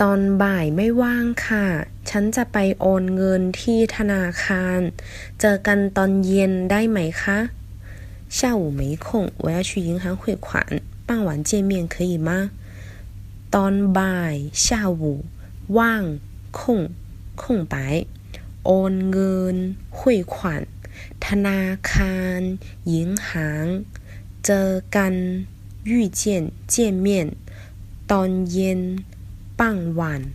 ตอนบ่ายไม่ว่างค่ะ ฉันจะไปโอนเงินที่ธนาคาร เจอกันตอนเย็นได้ไหมคะ下午没空我要去银行汇款傍晚见面可以吗ตอนบ่าย下午ว่าง空空白โอนเงิน汇款ธนาคาร银行เจอกัน遇见见面ตอนเย็น 傍晚。